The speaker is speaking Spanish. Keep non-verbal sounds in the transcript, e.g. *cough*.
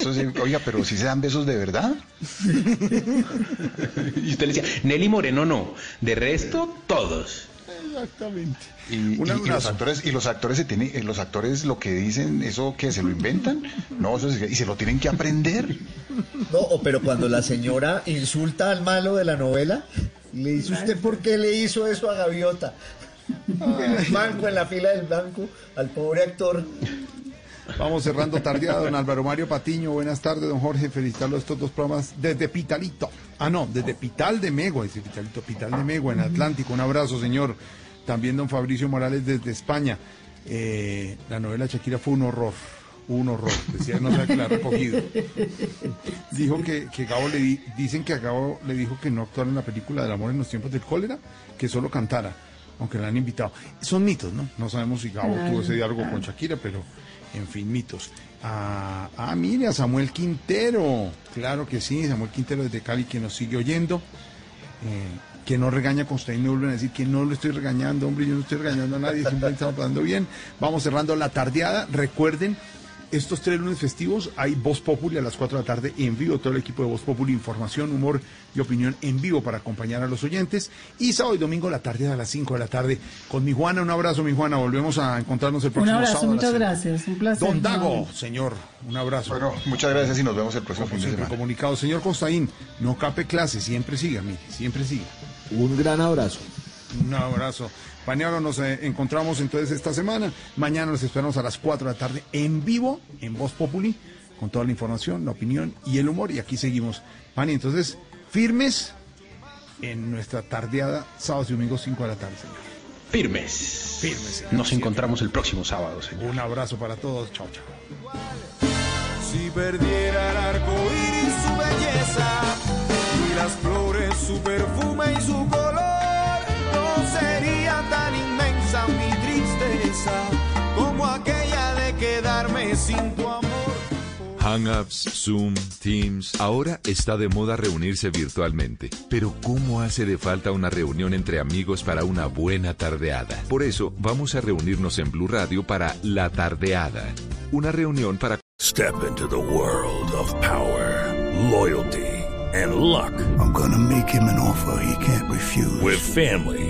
Entonces, oiga, pero si se dan besos de verdad. *laughs* y usted le decía, Nelly Moreno no. De resto, todos. Exactamente. Y, y- y los actores, y los actores se tienen, eh, los actores lo que dicen, eso que se lo inventan, no, eso se- y se lo tienen que aprender. No, o pero cuando la señora insulta al malo de la novela, le dice usted por qué le hizo eso a Gaviota. En el banco, en la fila del banco, al pobre actor. Vamos cerrando tardeada, don Álvaro Mario Patiño. Buenas tardes, don Jorge. Felicitarlo a estos dos programas desde Pitalito. Ah, no, desde Pital de Megua, dice Pitalito, Pital de Megua, en Atlántico. Un abrazo, señor. También don Fabricio Morales desde España. Eh, la novela Shakira fue un horror. Un horror. Decía, no sé que la ha recogido. *laughs* Dijo que, que Gabo le di- dicen que a Gabo le dijo que no actuara en la película del amor en los tiempos del cólera, que solo cantara, aunque la han invitado. Son mitos, ¿no? No sabemos si Gabo Claro. tuvo ese diálogo con Shakira, pero en fin, mitos. Ah, ah, mire, a Samuel Quintero. Claro que sí, Samuel Quintero desde Cali que nos sigue oyendo. Eh, que no regaña con usted y me vuelven a decir que no lo estoy regañando, hombre, yo no estoy regañando a nadie, simplemente estamos pasando bien. Vamos cerrando la tardeada. Recuerden, estos tres lunes festivos hay Voz Populi a las 4 de la tarde en vivo, todo el equipo de Voz Populi, información, humor y opinión en vivo para acompañar a los oyentes. Y sábado y domingo la tarde a las 5 de la tarde con mi Juana. Un abrazo, mi Juana. Volvemos a encontrarnos el Un próximo abrazo, sábado. a las muchas gracias. Un placer. Don Dago, señor, un abrazo. Bueno, muchas gracias y nos vemos el próximo Como fin de semana. comunicado. Señor Costaín, no cape clase, siempre siga, mire, siempre siga. Un gran abrazo. Un abrazo. Pañaro, nos eh, encontramos entonces esta semana. Mañana los esperamos a las 4 de la tarde en vivo, en Voz Populi, con toda la información, la opinión y el humor. Y aquí seguimos. Pani, entonces, firmes en nuestra tardeada, sábados y domingos, 5 de la tarde, señor. Firmes. Firmes. señor. Nos encontramos el próximo sábado, señor. Un abrazo para todos. Chao, chao. Si perdiera el arco iris su belleza tristeza como aquella de quedarme sin tu amor. Hangouts, Zoom, Teams. Ahora está de moda reunirse virtualmente. Pero ¿cómo hace de falta una reunión entre amigos para una buena tardeada? Por eso vamos a reunirnos en Blue Radio para La Tardeada. Una reunión para Step into the world of power, loyalty, and luck. I'm gonna make him an offer he can't refuse. With family,